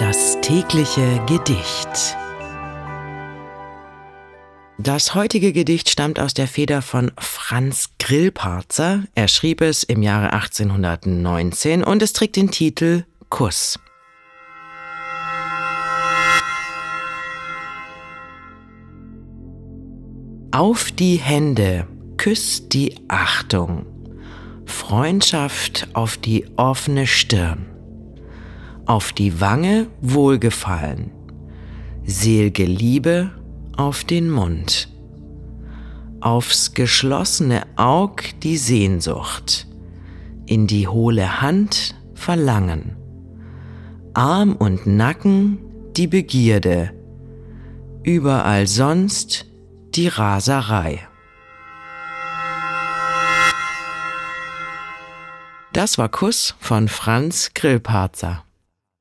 Das tägliche Gedicht. Das heutige Gedicht stammt aus der Feder von Franz Grillparzer. Er schrieb es im Jahre 1819 und es trägt den Titel Kuss. Auf die Hände, küsst die Achtung, Freundschaft auf die offene Stirn, auf die Wange Wohlgefallen, selge Liebe auf den Mund, aufs geschlossene Aug die Sehnsucht, in die hohle Hand Verlangen, Arm und Nacken die Begierde, überall sonst die Raserei. Das war Kuss von Franz Grillparzer.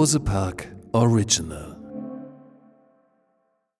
Bose Park Original